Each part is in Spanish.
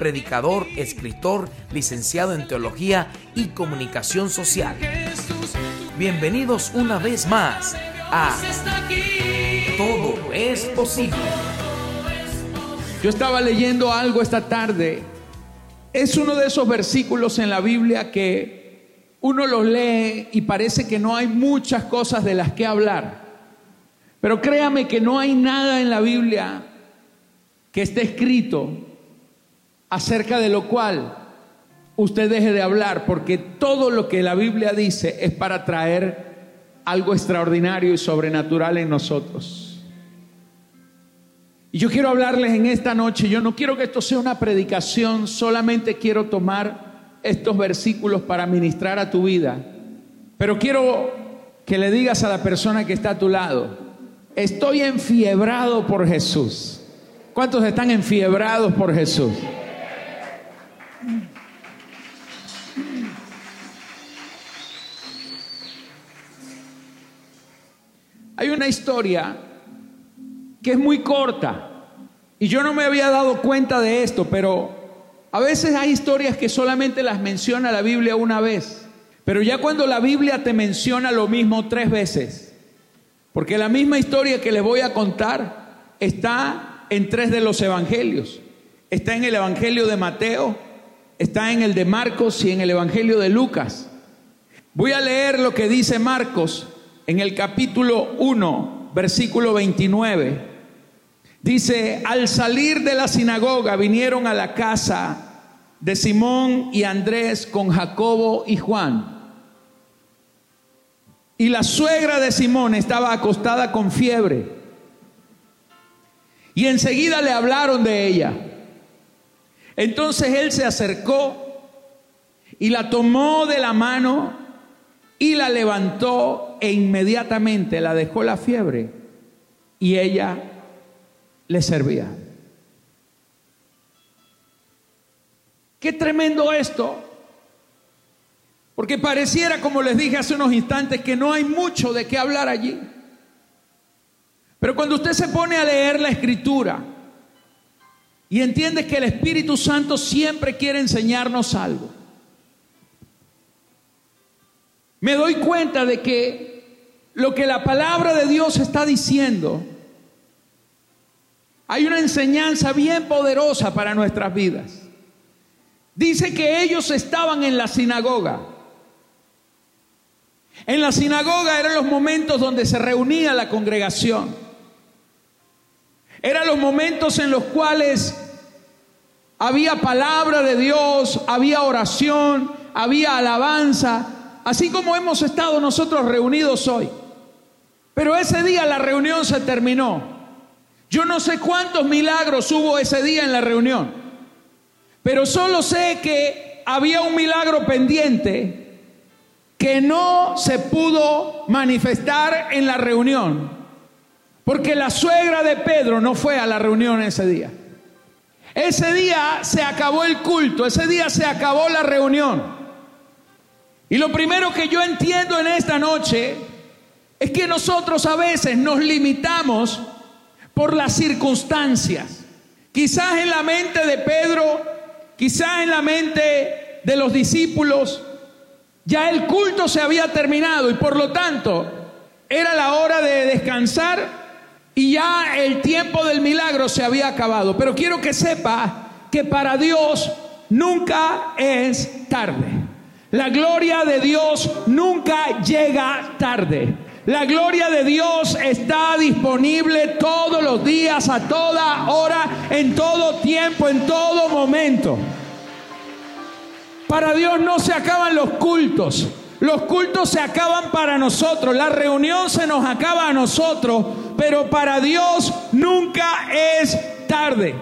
predicador, escritor, licenciado en teología y comunicación social. Bienvenidos una vez más a Todo es posible. Yo estaba leyendo algo esta tarde. Es uno de esos versículos en la Biblia que uno los lee y parece que no hay muchas cosas de las que hablar. Pero créame que no hay nada en la Biblia que esté escrito acerca de lo cual usted deje de hablar, porque todo lo que la Biblia dice es para traer algo extraordinario y sobrenatural en nosotros. Y yo quiero hablarles en esta noche, yo no quiero que esto sea una predicación, solamente quiero tomar estos versículos para ministrar a tu vida, pero quiero que le digas a la persona que está a tu lado, estoy enfiebrado por Jesús. ¿Cuántos están enfiebrados por Jesús? Hay una historia que es muy corta y yo no me había dado cuenta de esto, pero a veces hay historias que solamente las menciona la Biblia una vez, pero ya cuando la Biblia te menciona lo mismo tres veces, porque la misma historia que les voy a contar está en tres de los evangelios. Está en el Evangelio de Mateo, está en el de Marcos y en el Evangelio de Lucas. Voy a leer lo que dice Marcos en el capítulo 1, versículo 29. Dice, al salir de la sinagoga vinieron a la casa de Simón y Andrés con Jacobo y Juan. Y la suegra de Simón estaba acostada con fiebre y enseguida le hablaron de ella. Entonces él se acercó y la tomó de la mano y la levantó e inmediatamente la dejó la fiebre y ella le servía. Qué tremendo esto. Porque pareciera, como les dije hace unos instantes, que no hay mucho de qué hablar allí. Pero cuando usted se pone a leer la escritura y entiende que el Espíritu Santo siempre quiere enseñarnos algo, me doy cuenta de que lo que la palabra de Dios está diciendo, hay una enseñanza bien poderosa para nuestras vidas. Dice que ellos estaban en la sinagoga. En la sinagoga eran los momentos donde se reunía la congregación. Eran los momentos en los cuales había palabra de Dios, había oración, había alabanza, así como hemos estado nosotros reunidos hoy. Pero ese día la reunión se terminó. Yo no sé cuántos milagros hubo ese día en la reunión, pero solo sé que había un milagro pendiente que no se pudo manifestar en la reunión porque la suegra de Pedro no fue a la reunión ese día. Ese día se acabó el culto, ese día se acabó la reunión. Y lo primero que yo entiendo en esta noche es que nosotros a veces nos limitamos por las circunstancias. Quizás en la mente de Pedro, quizás en la mente de los discípulos, ya el culto se había terminado y por lo tanto era la hora de descansar y ya el tiempo del milagro se había acabado. Pero quiero que sepa que para Dios nunca es tarde. La gloria de Dios nunca llega tarde. La gloria de Dios está disponible todos los días, a toda hora, en todo tiempo, en todo momento. Para Dios no se acaban los cultos. Los cultos se acaban para nosotros, la reunión se nos acaba a nosotros, pero para Dios nunca es tarde.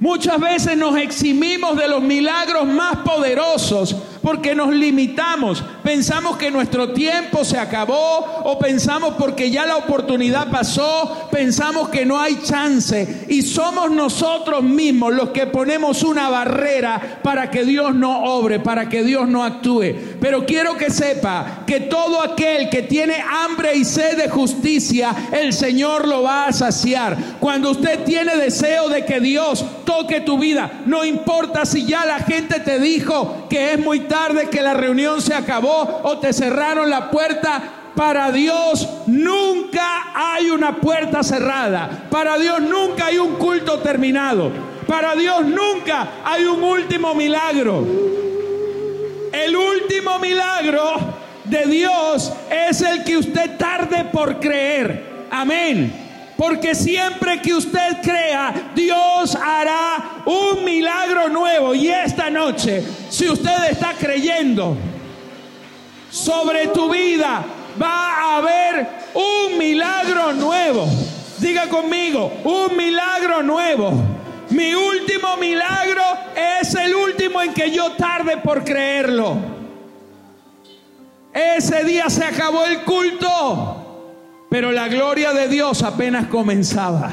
Muchas veces nos eximimos de los milagros más poderosos porque nos limitamos, pensamos que nuestro tiempo se acabó o pensamos porque ya la oportunidad pasó, pensamos que no hay chance y somos nosotros mismos los que ponemos una barrera para que Dios no obre, para que Dios no actúe. Pero quiero que sepa que todo aquel que tiene hambre y sed de justicia, el Señor lo va a saciar. Cuando usted tiene deseo de que Dios toque tu vida, no importa si ya la gente te dijo que es muy tarde, que la reunión se acabó o te cerraron la puerta, para Dios nunca hay una puerta cerrada. Para Dios nunca hay un culto terminado. Para Dios nunca hay un último milagro. El último milagro de Dios es el que usted tarde por creer. Amén. Porque siempre que usted crea, Dios hará un milagro nuevo. Y esta noche, si usted está creyendo sobre tu vida, va a haber un milagro nuevo. Diga conmigo, un milagro nuevo. Mi último milagro es el último en que yo tarde por creerlo. Ese día se acabó el culto. Pero la gloria de Dios apenas comenzaba.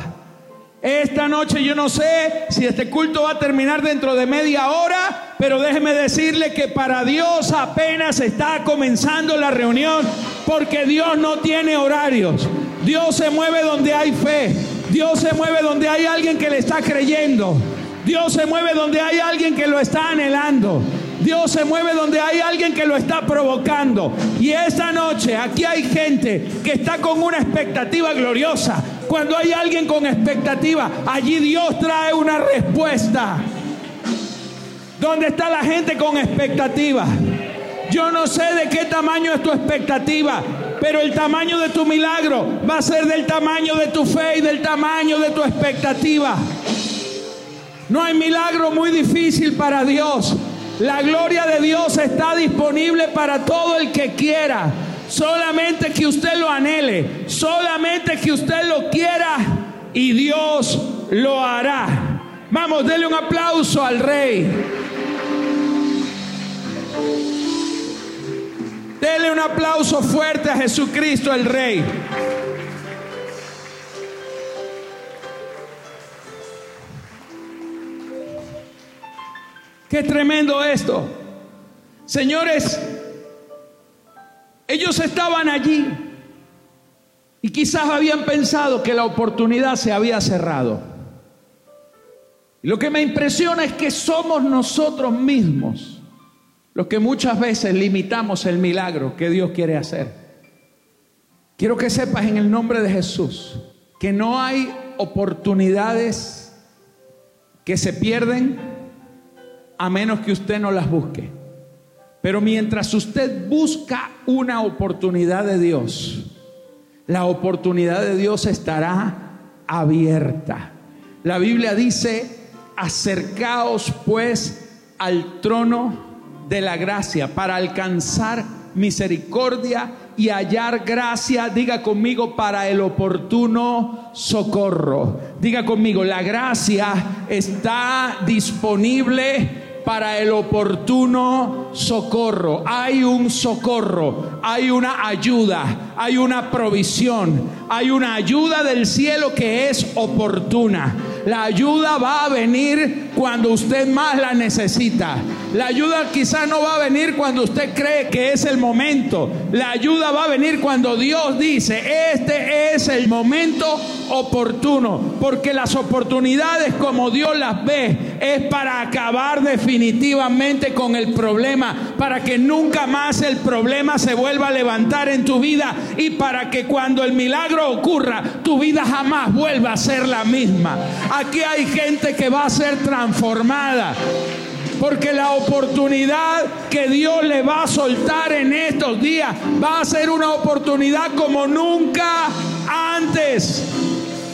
Esta noche yo no sé si este culto va a terminar dentro de media hora, pero déjeme decirle que para Dios apenas está comenzando la reunión, porque Dios no tiene horarios. Dios se mueve donde hay fe. Dios se mueve donde hay alguien que le está creyendo. Dios se mueve donde hay alguien que lo está anhelando. Dios se mueve donde hay alguien que lo está provocando. Y esta noche aquí hay gente que está con una expectativa gloriosa. Cuando hay alguien con expectativa, allí Dios trae una respuesta. ¿Dónde está la gente con expectativa? Yo no sé de qué tamaño es tu expectativa, pero el tamaño de tu milagro va a ser del tamaño de tu fe y del tamaño de tu expectativa. No hay milagro muy difícil para Dios. La gloria de Dios está disponible para todo el que quiera. Solamente que usted lo anhele. Solamente que usted lo quiera y Dios lo hará. Vamos, denle un aplauso al rey. Dele un aplauso fuerte a Jesucristo el rey. Qué tremendo esto. Señores, ellos estaban allí y quizás habían pensado que la oportunidad se había cerrado. Y lo que me impresiona es que somos nosotros mismos los que muchas veces limitamos el milagro que Dios quiere hacer. Quiero que sepas en el nombre de Jesús que no hay oportunidades que se pierden a menos que usted no las busque. Pero mientras usted busca una oportunidad de Dios, la oportunidad de Dios estará abierta. La Biblia dice, acercaos pues al trono de la gracia para alcanzar misericordia y hallar gracia, diga conmigo, para el oportuno socorro. Diga conmigo, la gracia está disponible para el oportuno socorro. Hay un socorro, hay una ayuda, hay una provisión, hay una ayuda del cielo que es oportuna. La ayuda va a venir cuando usted más la necesita. La ayuda quizás no va a venir cuando usted cree que es el momento. La ayuda va a venir cuando Dios dice, este es el momento oportuno. Porque las oportunidades como Dios las ve es para acabar definitivamente con el problema. Para que nunca más el problema se vuelva a levantar en tu vida. Y para que cuando el milagro ocurra, tu vida jamás vuelva a ser la misma. Aquí hay gente que va a ser transformada. Porque la oportunidad que Dios le va a soltar en estos días va a ser una oportunidad como nunca antes.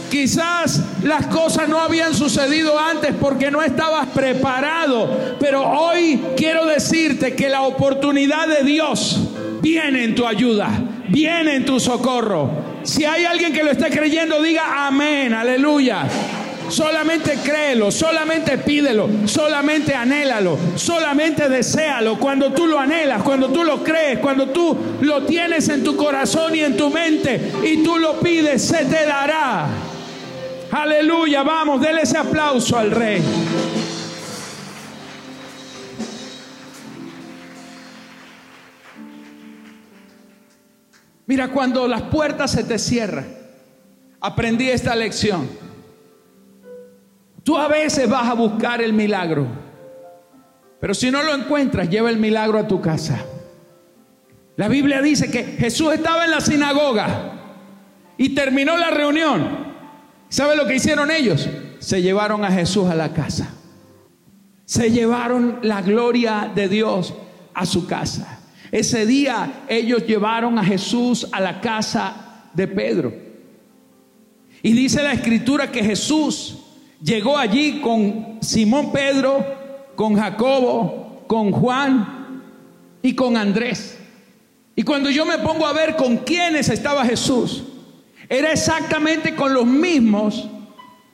Quizás las cosas no habían sucedido antes porque no estabas preparado, pero hoy quiero decirte que la oportunidad de Dios viene en tu ayuda, viene en tu socorro. Si hay alguien que lo esté creyendo, diga amén, aleluya. Solamente créelo, solamente pídelo, solamente anhélalo, solamente deséalo. Cuando tú lo anhelas, cuando tú lo crees, cuando tú lo tienes en tu corazón y en tu mente y tú lo pides, se te dará. Aleluya, vamos, déle ese aplauso al rey. Mira, cuando las puertas se te cierran, aprendí esta lección. Tú a veces vas a buscar el milagro, pero si no lo encuentras, lleva el milagro a tu casa. La Biblia dice que Jesús estaba en la sinagoga y terminó la reunión. ¿Sabe lo que hicieron ellos? Se llevaron a Jesús a la casa. Se llevaron la gloria de Dios a su casa. Ese día ellos llevaron a Jesús a la casa de Pedro. Y dice la escritura que Jesús llegó allí con Simón Pedro, con Jacobo, con Juan y con Andrés. Y cuando yo me pongo a ver con quiénes estaba Jesús, era exactamente con los mismos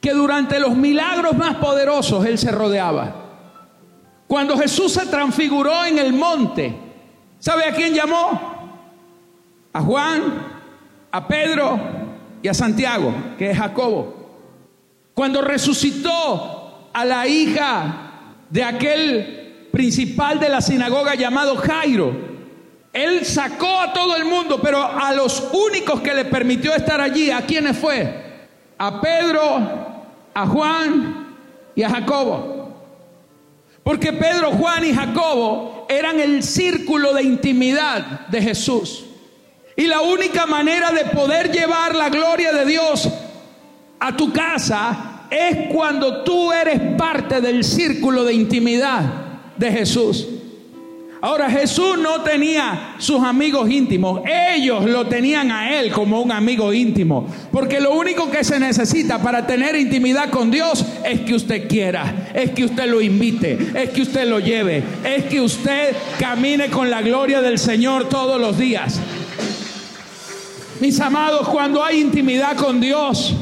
que durante los milagros más poderosos él se rodeaba. Cuando Jesús se transfiguró en el monte, ¿Sabe a quién llamó? A Juan, a Pedro y a Santiago, que es Jacobo. Cuando resucitó a la hija de aquel principal de la sinagoga llamado Jairo, él sacó a todo el mundo, pero a los únicos que le permitió estar allí, ¿a quiénes fue? A Pedro, a Juan y a Jacobo. Porque Pedro, Juan y Jacobo eran el círculo de intimidad de Jesús. Y la única manera de poder llevar la gloria de Dios a tu casa es cuando tú eres parte del círculo de intimidad de Jesús. Ahora Jesús no tenía sus amigos íntimos, ellos lo tenían a Él como un amigo íntimo, porque lo único que se necesita para tener intimidad con Dios es que usted quiera, es que usted lo invite, es que usted lo lleve, es que usted camine con la gloria del Señor todos los días. Mis amados, cuando hay intimidad con Dios,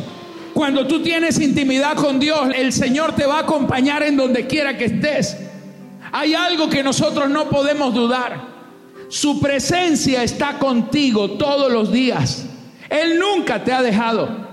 cuando tú tienes intimidad con Dios, el Señor te va a acompañar en donde quiera que estés. Hay algo que nosotros no podemos dudar. Su presencia está contigo todos los días. Él nunca te ha dejado.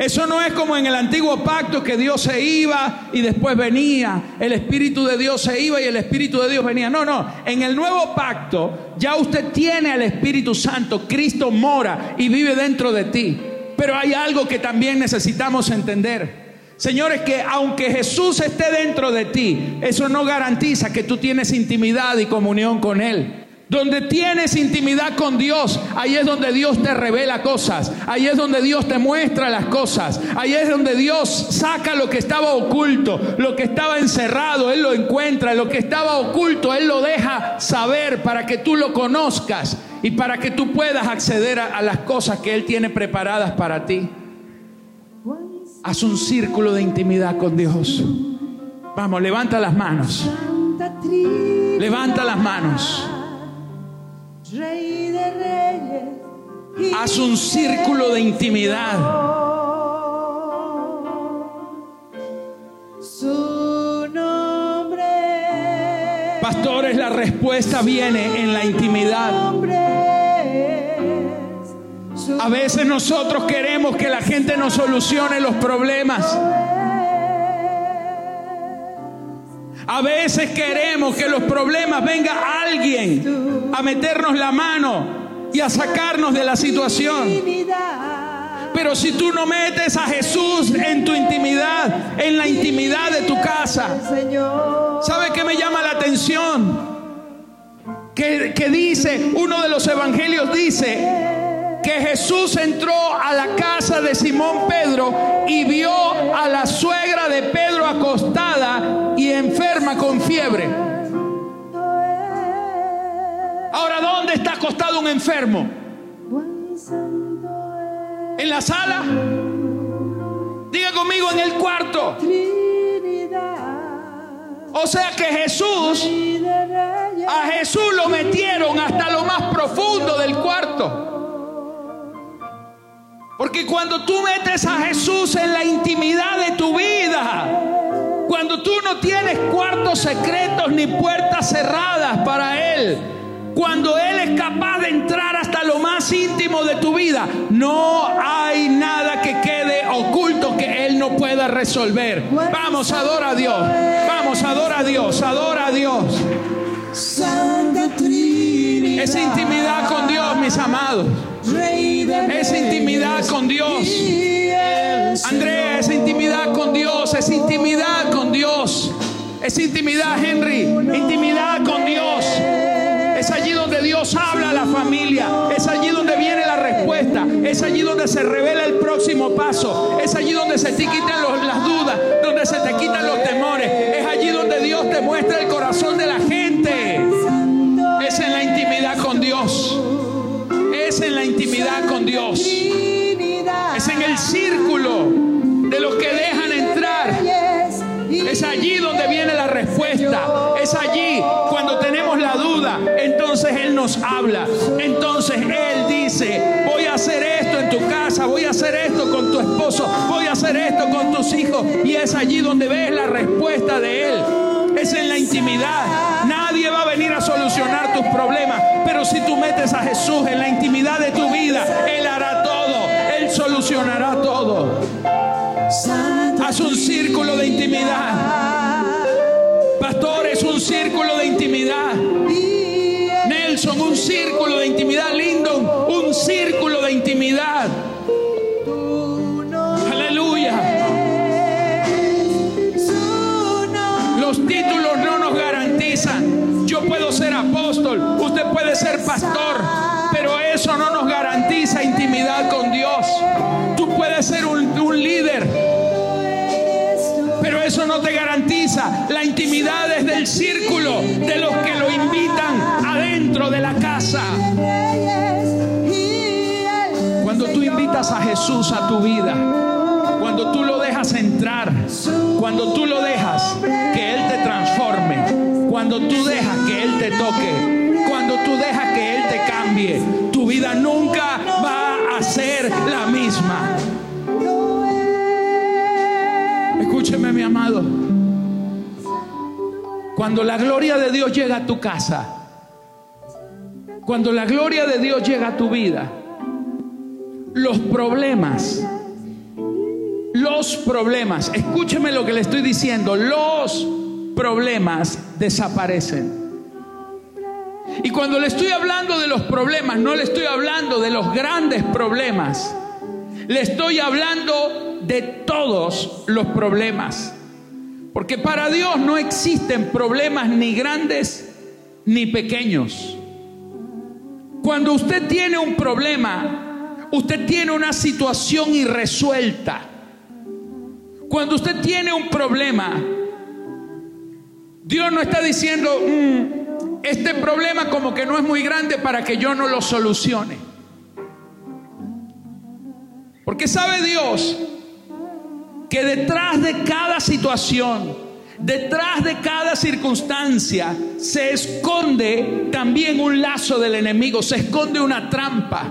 Eso no es como en el antiguo pacto que Dios se iba y después venía. El Espíritu de Dios se iba y el Espíritu de Dios venía. No, no. En el nuevo pacto ya usted tiene al Espíritu Santo. Cristo mora y vive dentro de ti. Pero hay algo que también necesitamos entender. Señores, que aunque Jesús esté dentro de ti, eso no garantiza que tú tienes intimidad y comunión con Él. Donde tienes intimidad con Dios, ahí es donde Dios te revela cosas, ahí es donde Dios te muestra las cosas, ahí es donde Dios saca lo que estaba oculto, lo que estaba encerrado, Él lo encuentra, lo que estaba oculto, Él lo deja saber para que tú lo conozcas y para que tú puedas acceder a, las cosas que Él tiene preparadas para ti. Haz un círculo de intimidad con Dios. Vamos, levanta las manos. Levanta las manos. Haz un círculo de intimidad. Pastores, la respuesta viene en la intimidad. A veces nosotros queremos que la gente nos solucione los problemas. A veces queremos que los problemas venga alguien a meternos la mano y a sacarnos de la situación. Pero si tú no metes a Jesús en tu intimidad, en la intimidad de tu casa, ¿sabe qué me llama la atención? Que, que dice, uno de los evangelios dice, que Jesús entró a la casa de Simón Pedro y vio a la suegra de Pedro acostada y enferma con fiebre. Ahora, ¿dónde está acostado un enfermo? ¿En la sala? Diga conmigo, en el cuarto. O sea que Jesús, a Jesús lo metieron hasta lo más profundo del cuarto. Porque cuando tú metes a Jesús en la intimidad de tu vida, cuando tú no tienes cuartos secretos ni puertas cerradas para Él, cuando Él es capaz de entrar hasta lo más íntimo de tu vida, no hay nada que oculto que Él no pueda resolver. Vamos, adora a Dios. Vamos, adora a Dios, adora a Dios. Esa intimidad con Dios, mis amados. Esa intimidad con Dios. Andrea, esa intimidad con Dios, esa intimidad con Dios. Esa intimidad, Henry, intimidad con Dios. Dios habla a la familia. Es allí donde viene la respuesta. Es allí donde se revela el próximo paso. Es allí donde se te quitan las dudas, donde se te quitan los temores. Es allí donde Dios te muestra el corazón de la gente. Es en la intimidad con Dios. Es en la intimidad con Dios. Es en el círculo de los que dejan. Es allí donde viene la respuesta. Es allí cuando tenemos la duda. Entonces Él nos habla. Entonces Él dice, voy a hacer esto en tu casa, voy a hacer esto con tu esposo, voy a hacer esto con tus hijos. Y es allí donde ves la respuesta de Él. Es en la intimidad. Nadie va a venir a solucionar tus problemas. Pero si tú metes a Jesús en la intimidad de tu vida, Él hará todo. Él solucionará todo. Haz un círculo de intimidad. Círculo de los que lo invitan adentro de la casa. Cuando tú invitas a Jesús a tu vida, cuando tú lo dejas entrar, cuando tú lo dejas que Él te transforme, cuando tú dejas que Él te toque, cuando tú dejas que Él te cambie, Cuando la gloria de Dios llega a tu casa, cuando la gloria de Dios llega a tu vida, los problemas, los problemas, escúcheme lo que le estoy diciendo, los problemas desaparecen. Y cuando le estoy hablando de los problemas, no le estoy hablando de los grandes problemas, le estoy hablando de todos los problemas. Porque para Dios no existen problemas ni grandes ni pequeños. Cuando usted tiene un problema, usted tiene una situación irresuelta. Cuando usted tiene un problema, Dios no está diciendo, "Mm, este problema como que no es muy grande para que yo no lo solucione. Porque sabe Dios que detrás de cada situación, detrás de cada circunstancia, se esconde también un lazo del enemigo, se esconde una trampa.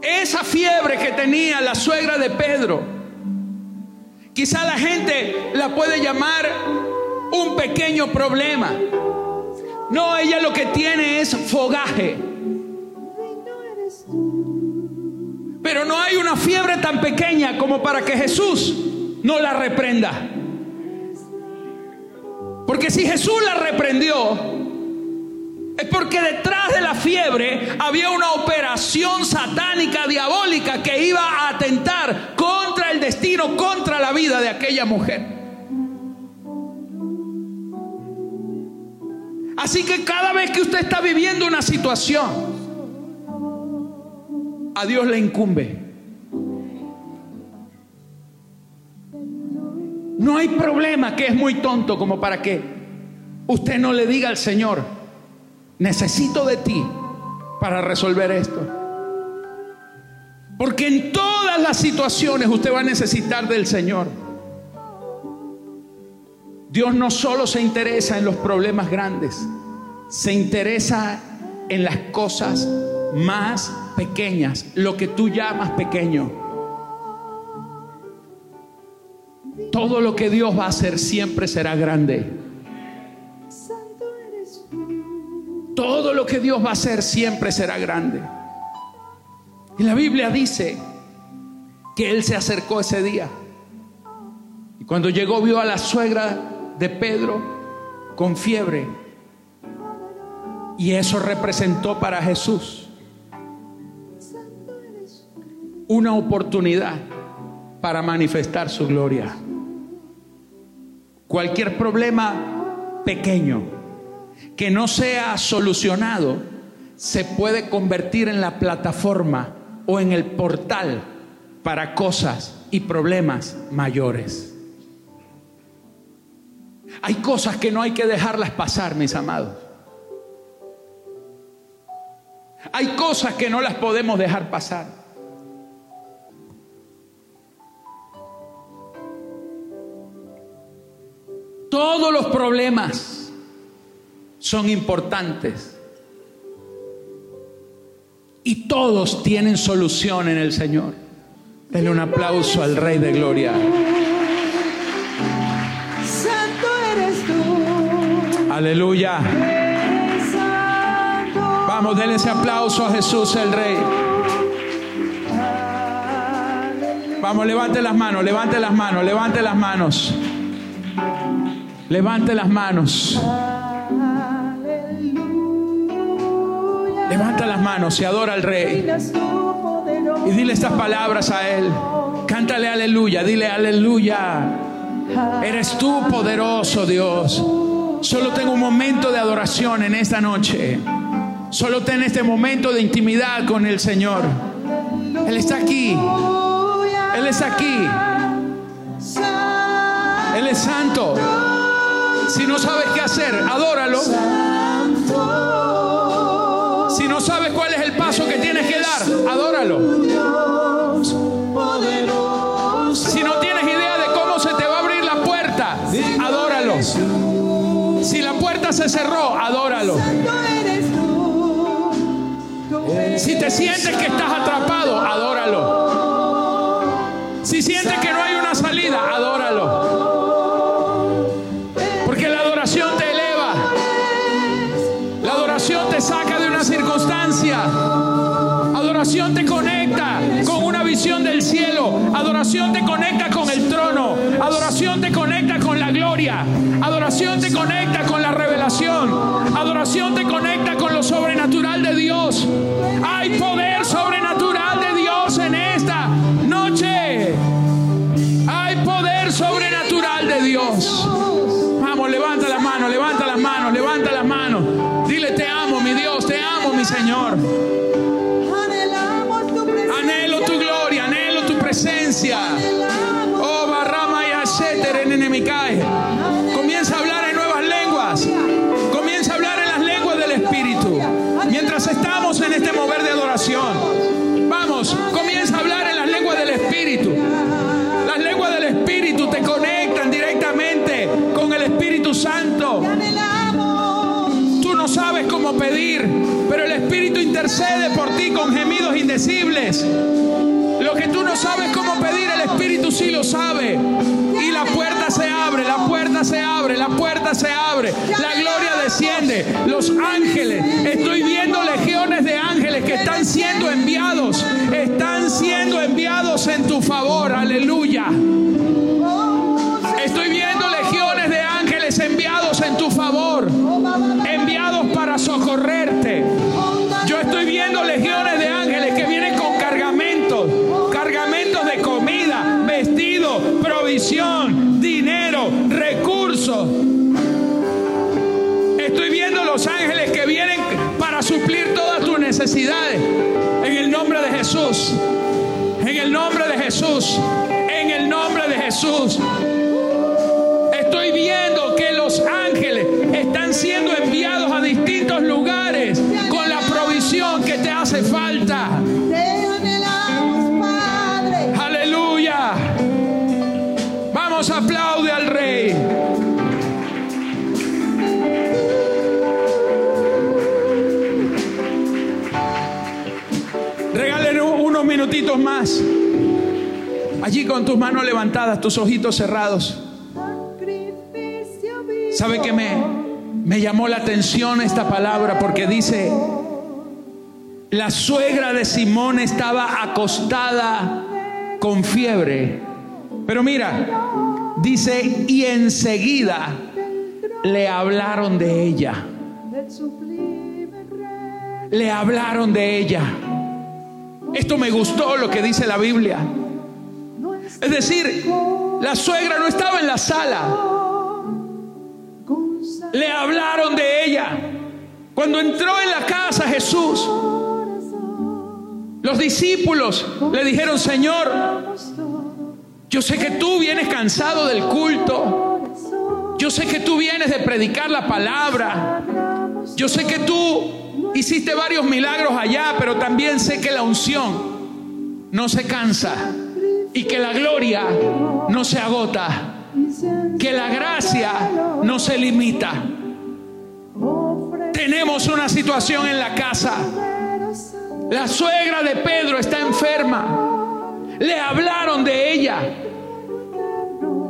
Esa fiebre que tenía la suegra de Pedro, quizá la gente la puede llamar un pequeño problema. No, ella lo que tiene es fogaje. Pero no hay una fiebre tan pequeña como para que Jesús no la reprenda. Porque si Jesús la reprendió, es porque detrás de la fiebre había una operación satánica, diabólica, que iba a atentar contra el destino, contra la vida de aquella mujer. Así que cada vez que usted está viviendo una situación, a Dios le incumbe. No hay problema que es muy tonto como para que usted no le diga al Señor, necesito de ti para resolver esto. Porque en todas las situaciones usted va a necesitar del Señor. Dios no solo se interesa en los problemas grandes, se interesa en las cosas más pequeñas, lo que tú llamas pequeño. Todo lo que Dios va a hacer siempre será grande. Todo lo que Dios va a hacer siempre será grande. Y la Biblia dice que Él se acercó ese día. Y cuando llegó vio a la suegra de Pedro con fiebre. Y eso representó para Jesús una oportunidad para manifestar su gloria. Cualquier problema pequeño que no sea solucionado se puede convertir en la plataforma o en el portal para cosas y problemas mayores. Hay cosas que no hay que dejarlas pasar, mis amados. Hay cosas que no las podemos dejar pasar. Todos los problemas son importantes. Y todos tienen solución en el Señor. Denle un aplauso al Rey de Gloria. Santo eres tú. Aleluya. Vamos, denle ese aplauso a Jesús el Rey. Vamos, levante las manos, levante las manos, levante las manos. Levante las manos. Levanta las manos y adora al Rey. Y dile estas palabras a Él. Cántale aleluya, dile aleluya. Eres tú poderoso Dios. Solo tengo un momento de adoración en esta noche. Solo ten este momento de intimidad con el Señor. Él está aquí. Él es aquí. Él es santo. Si no sabes qué hacer, adóralo. Si no sabes cuál es el paso que tienes que dar, adóralo. Si no tienes idea de cómo se te va a abrir la puerta, adóralo. Si la puerta se cerró, adóralo. Si te sientes que estás atrapado, adóralo. Adoración te conecta con el trono. Adoración te conecta con la gloria. Adoración te conecta Lo que tú no sabes cómo pedir, el Espíritu sí lo sabe. Y la puerta se abre, la puerta se abre, la puerta se abre. La gloria desciende. Los ángeles, estoy necesidades. En el nombre de Jesús. En el nombre de Jesús. En el nombre de Jesús. Estoy viendo que los ángeles están siendo enviados a distintos lugares con la provisión que te hace falta. Con tus manos levantadas, tus ojitos cerrados. ¿Sabe que me, me llamó la atención esta palabra? Porque dice, la suegra de Simón estaba acostada con fiebre. Pero mira, dice, y enseguida le hablaron de ella. Le hablaron de ella. Esto me gustó lo que dice la Biblia. Es decir, la suegra no estaba en la sala. Le hablaron de ella. Cuando entró en la casa Jesús, los discípulos le dijeron, Señor, yo sé que tú vienes cansado del culto. Yo sé que tú vienes de predicar la palabra. Yo sé que tú hiciste varios milagros allá, pero también sé que la unción no se cansa y que la gloria no se agota, que la gracia no se limita. Tenemos una situación en la casa. La suegra de Pedro está enferma. Le hablaron de ella.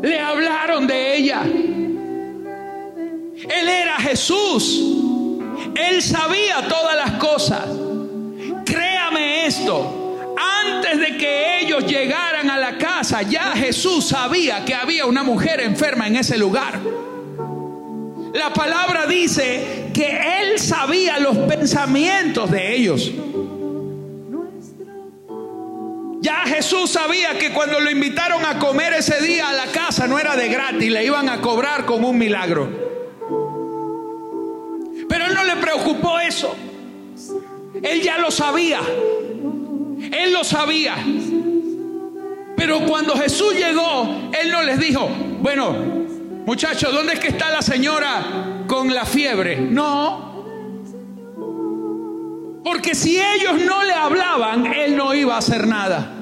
Le hablaron de ella. Él era Jesús. Él sabía todas las cosas. Créame esto. De que ellos llegaran a la casa, ya Jesús sabía que había una mujer enferma en ese lugar. La palabra dice que Él sabía los pensamientos de ellos. Ya Jesús sabía que cuando lo invitaron a comer ese día a la casa no era de gratis, le iban a cobrar con un milagro. Pero él no le preocupó eso. Él ya lo sabía. Él lo sabía. Pero cuando Jesús llegó, Él no les dijo, bueno, muchachos, ¿dónde es que está la señora con la fiebre? No. Porque si ellos no le hablaban, Él no iba a hacer nada.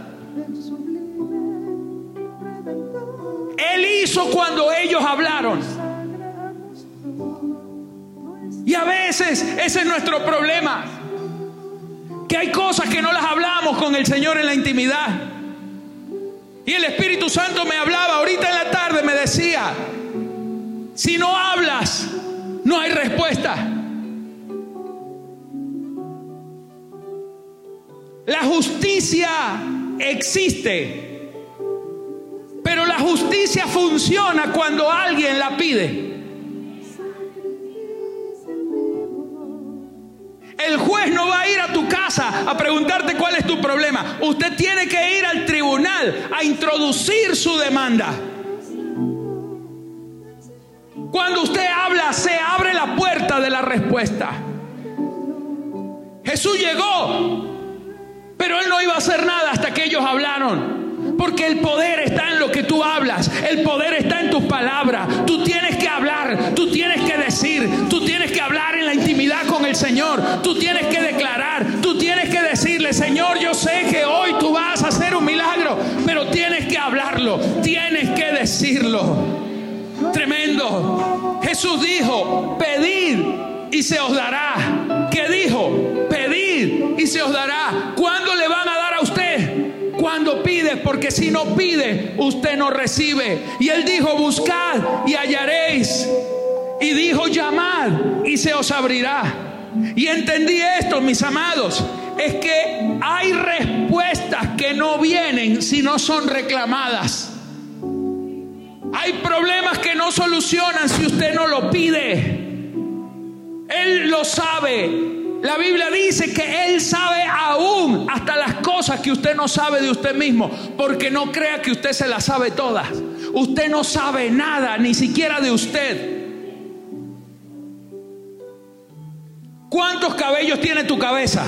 Él hizo cuando ellos hablaron. Y a veces ese es nuestro problema. Que hay cosas que no las hablamos con el Señor en la intimidad. Y el Espíritu Santo me hablaba ahorita en la tarde, me decía, si no hablas, no hay respuesta. La justicia existe, pero la justicia funciona cuando alguien la pide. A preguntarte cuál es tu problema. Usted tiene que ir al tribunal a introducir su demanda. Cuando usted habla, se abre la puerta de la respuesta. Jesús llegó, pero él no iba a hacer nada hasta que ellos hablaron. Porque el poder está en lo que tú hablas, el poder está en tus palabras. Tú tienes que hablar, tú tienes que decir, tú tienes que hablar en la intimidad con el Señor, tú tienes que declarar, tú tienes que decirle, Señor, yo sé que hoy tú vas a hacer un milagro, pero tienes que hablarlo, tienes que decirlo. Tremendo. Jesús dijo, pedid y se os dará. ¿Qué dijo? Pedid y se os dará. ¿Cuándo le van a? Cuando pide, porque si no pide, usted no recibe. Y él dijo, buscad y hallaréis. Y dijo, llamad y se os abrirá. Y entendí esto, mis amados, es que hay respuestas que no vienen si no son reclamadas. Hay problemas que no solucionan si usted no lo pide. Él lo sabe. La Biblia dice que Él sabe aún hasta las cosas que usted no sabe de usted mismo, porque no crea que usted se las sabe todas. Usted no sabe nada, ni siquiera de usted. ¿Cuántos cabellos tiene tu cabeza?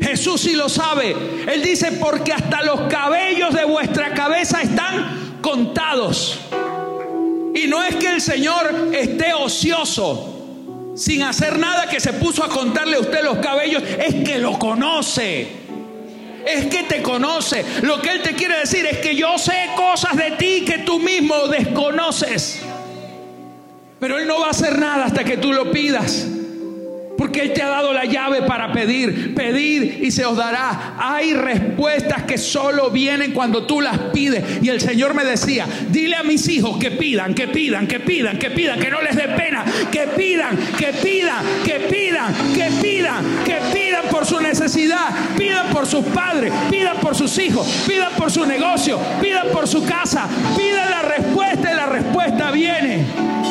Jesús sí lo sabe. Él dice, porque hasta los cabellos de vuestra cabeza están contados. Y no es que el Señor esté ocioso, sin hacer nada que se puso a contarle a usted los cabellos, es que lo conoce. Es que te conoce. Lo que Él te quiere decir es que yo sé cosas de ti que tú mismo desconoces. Pero Él no va a hacer nada hasta que tú lo pidas. Porque Él te ha dado la llave para pedir. Pedir y se os dará. Hay respuestas que solo vienen cuando tú las pides. Y el Señor me decía, dile a mis hijos que pidan, que pidan, que pidan, que pidan, que no les dé pena, que pidan, que pidan, que pidan, que pidan, que pidan por su necesidad, pidan por sus padres, pidan por sus hijos, pidan por su negocio, pidan por su casa, pidan la respuesta y la respuesta viene.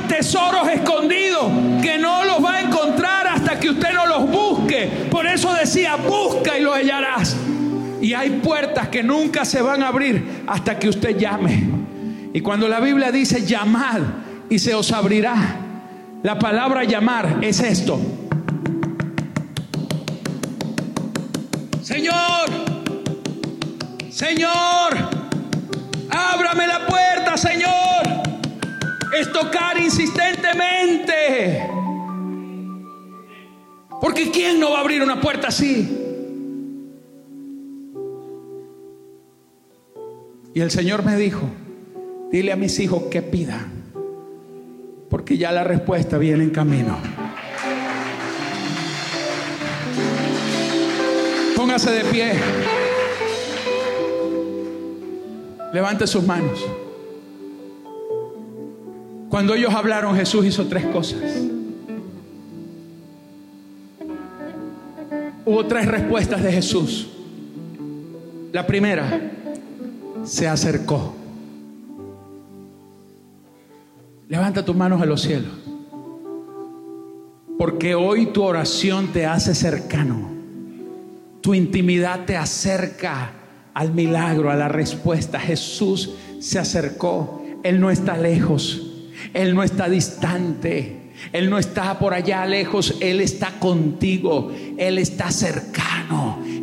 Tesoros escondidos que no los va a encontrar hasta que usted no los busque. Por eso decía, busca y lo hallarás. Y hay puertas que nunca se van a abrir hasta que usted llame. Y cuando la Biblia dice llamad y se os abrirá, la palabra llamar es esto. Señor, Señor, es tocar insistentemente. Porque ¿quién no va a abrir una puerta así? Y el Señor me dijo, dile a mis hijos que pidan, porque ya la respuesta viene en camino. Póngase de pie. Levante sus manos. Cuando ellos hablaron, Jesús hizo tres cosas. Hubo tres respuestas de Jesús. La primera, se acercó. Levanta tus manos a los cielos. Porque hoy tu oración te hace cercano. Tu intimidad te acerca al milagro, a la respuesta. Jesús se acercó. Él no está lejos. Él no está distante. Él no está por allá lejos, Él está contigo, Él está cercano,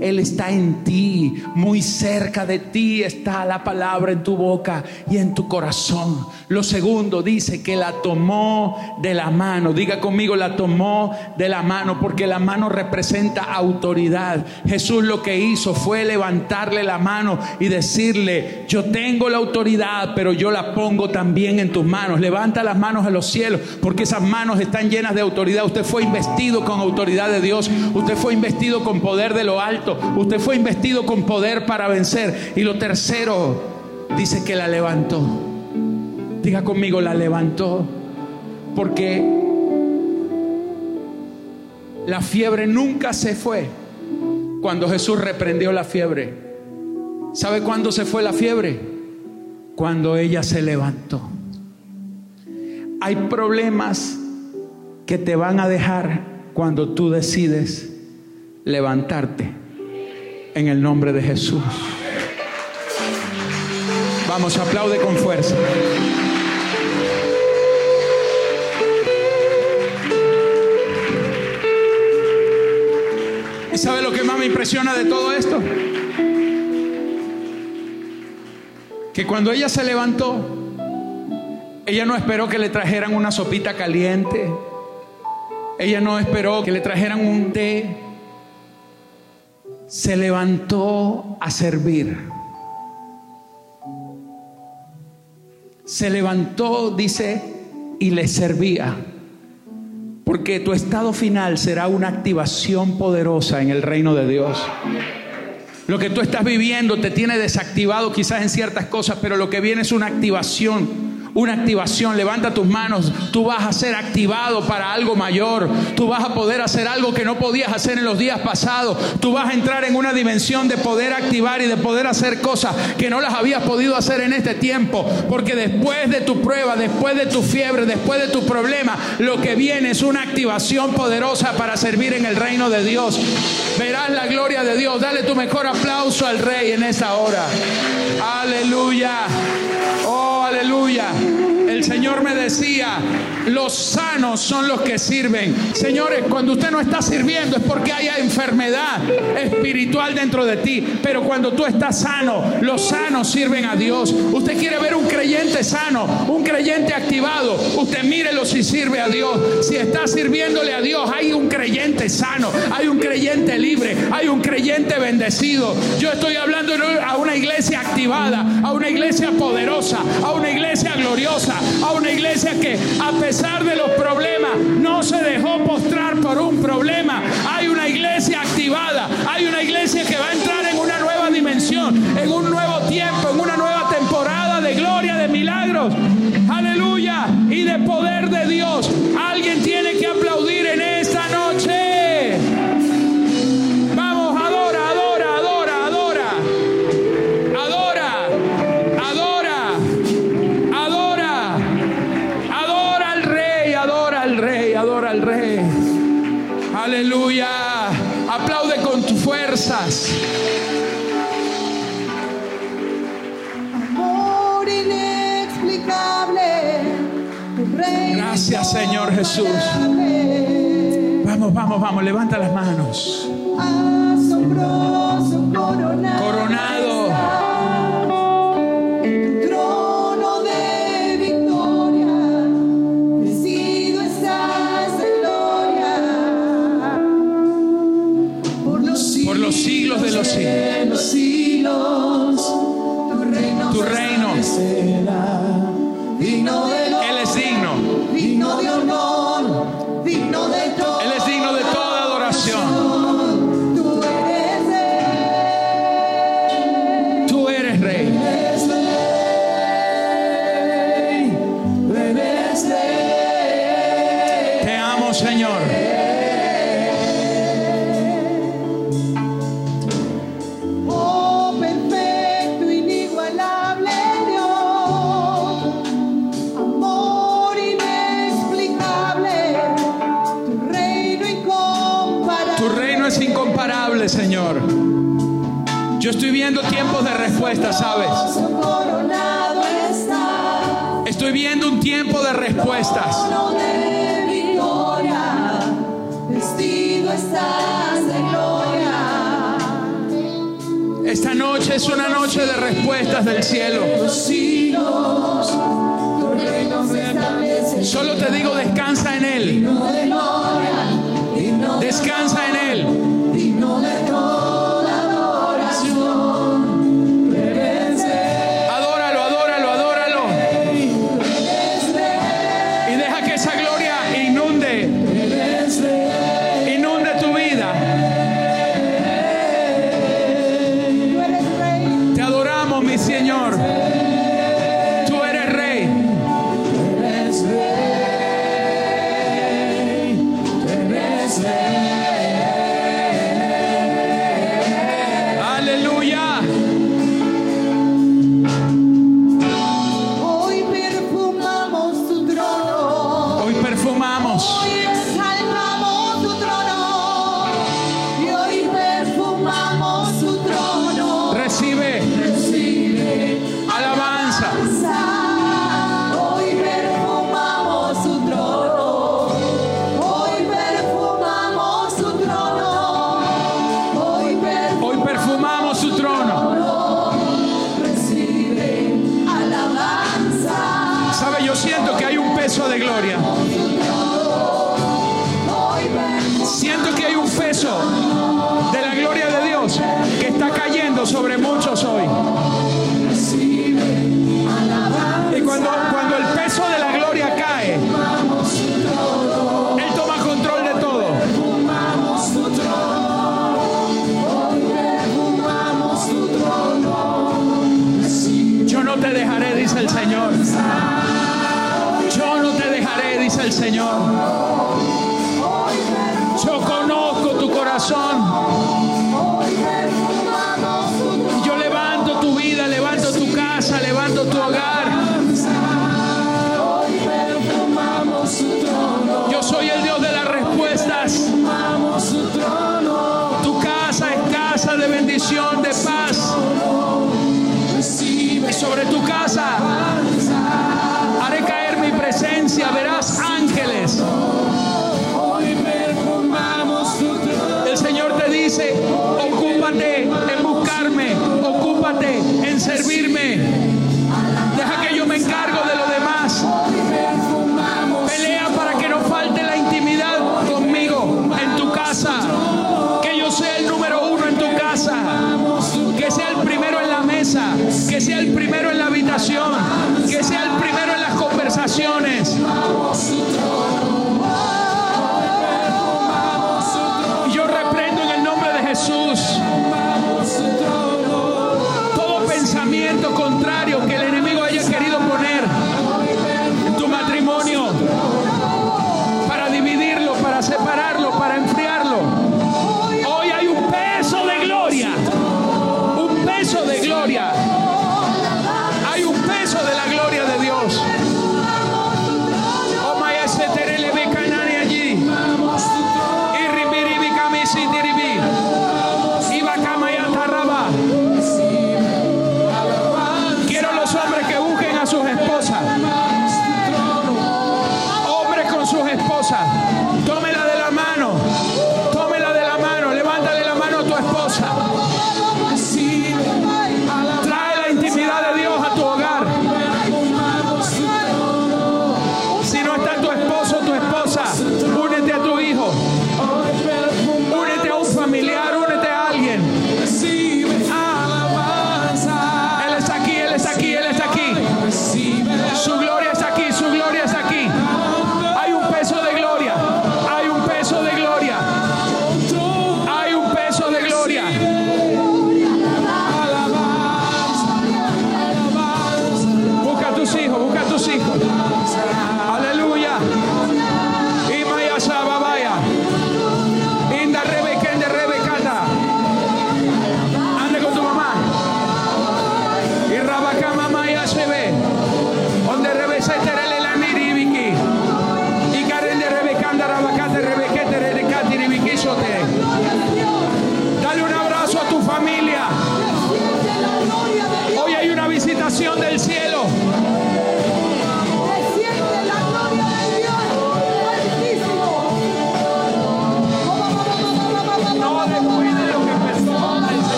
Él está en ti, muy cerca de ti está la palabra en tu boca y en tu corazón. Lo segundo dice que la tomó de la mano, diga conmigo, la tomó de la mano, porque la mano representa autoridad. Jesús lo que hizo fue levantarle la mano y decirle, yo tengo la autoridad, pero yo la pongo también en tus manos. Levanta las manos a los cielos, porque esas manos están llenas de autoridad. Usted fue investido con autoridad de Dios. Usted fue investido con poder de lo alto. Usted fue investido con poder para vencer. Y lo tercero, dice que la levantó. Diga conmigo, la levantó. Porque la fiebre nunca se fue cuando Jesús reprendió la fiebre. ¿Sabe cuándo se fue la fiebre? Cuando ella se levantó. Hay problemas que te van a dejar cuando tú decides levantarte en el nombre de Jesús. Vamos, aplaude con fuerza. ¿Y sabe lo que más me impresiona de todo esto? Que cuando ella se levantó, ella no esperó que le trajeran una sopita caliente ella no esperó que le trajeran un té. Se levantó a servir. Se levantó, dice, y le servía. Porque tu estado final será una activación poderosa en el reino de Dios. Lo que tú estás viviendo te tiene desactivado quizás en ciertas cosas, pero lo que viene es una activación una activación. Levanta tus manos. Tú vas a ser activado para algo mayor. Tú vas a poder hacer algo que no podías hacer en los días pasados. Tú vas a entrar en una dimensión de poder activar y de poder hacer cosas que no las habías podido hacer en este tiempo. Porque después de tu prueba, después de tu fiebre, después de tu problema, lo que viene es una activación poderosa para servir en el reino de Dios. Verás la gloria de Dios. Dale tu mejor aplauso al Rey en esa hora. Aleluya. Oh, aleluya. El Señor me decía, los sanos son los que sirven. Señores, cuando usted no está sirviendo es porque hay enfermedad espiritual dentro de ti. Pero cuando tú estás sano, los sanos sirven a Dios. Usted quiere ver un creyente sano, un creyente activado. Usted mírelo si sirve a Dios. Si está sirviéndole a Dios, hay un creyente sano, hay un creyente libre, hay un creyente bendecido. Yo estoy hablando a una iglesia activada, a una iglesia poderosa, a una iglesia gloriosa a una iglesia que a pesar de los problemas no se dejó postrar por un problema. Hay una iglesia activada, hay una iglesia que va a entrar en una nueva dimensión, en un nuevo tiempo, en una nueva temporada de gloria, de milagros. Aleluya, y de poder de Dios. Jesús. Vamos, vamos, vamos, levanta las manos. él. Señor.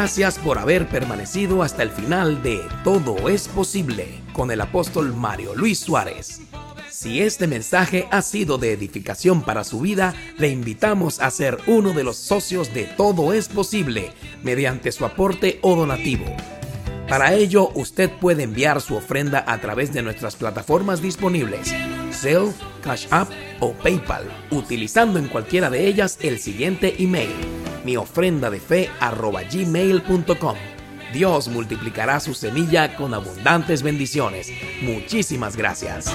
Gracias por haber permanecido hasta el final de Todo es posible con el apóstol Mario Luis Suárez. Si este mensaje ha sido de edificación para su vida, le invitamos a ser uno de los socios de Todo es posible mediante su aporte o donativo. Para ello, usted puede enviar su ofrenda a través de nuestras plataformas disponibles, Zelle, Cash App o PayPal, utilizando en cualquiera de ellas el siguiente email mi ofrenda de fe gmail.com. Dios multiplicará su semilla con abundantes bendiciones. Muchísimas gracias.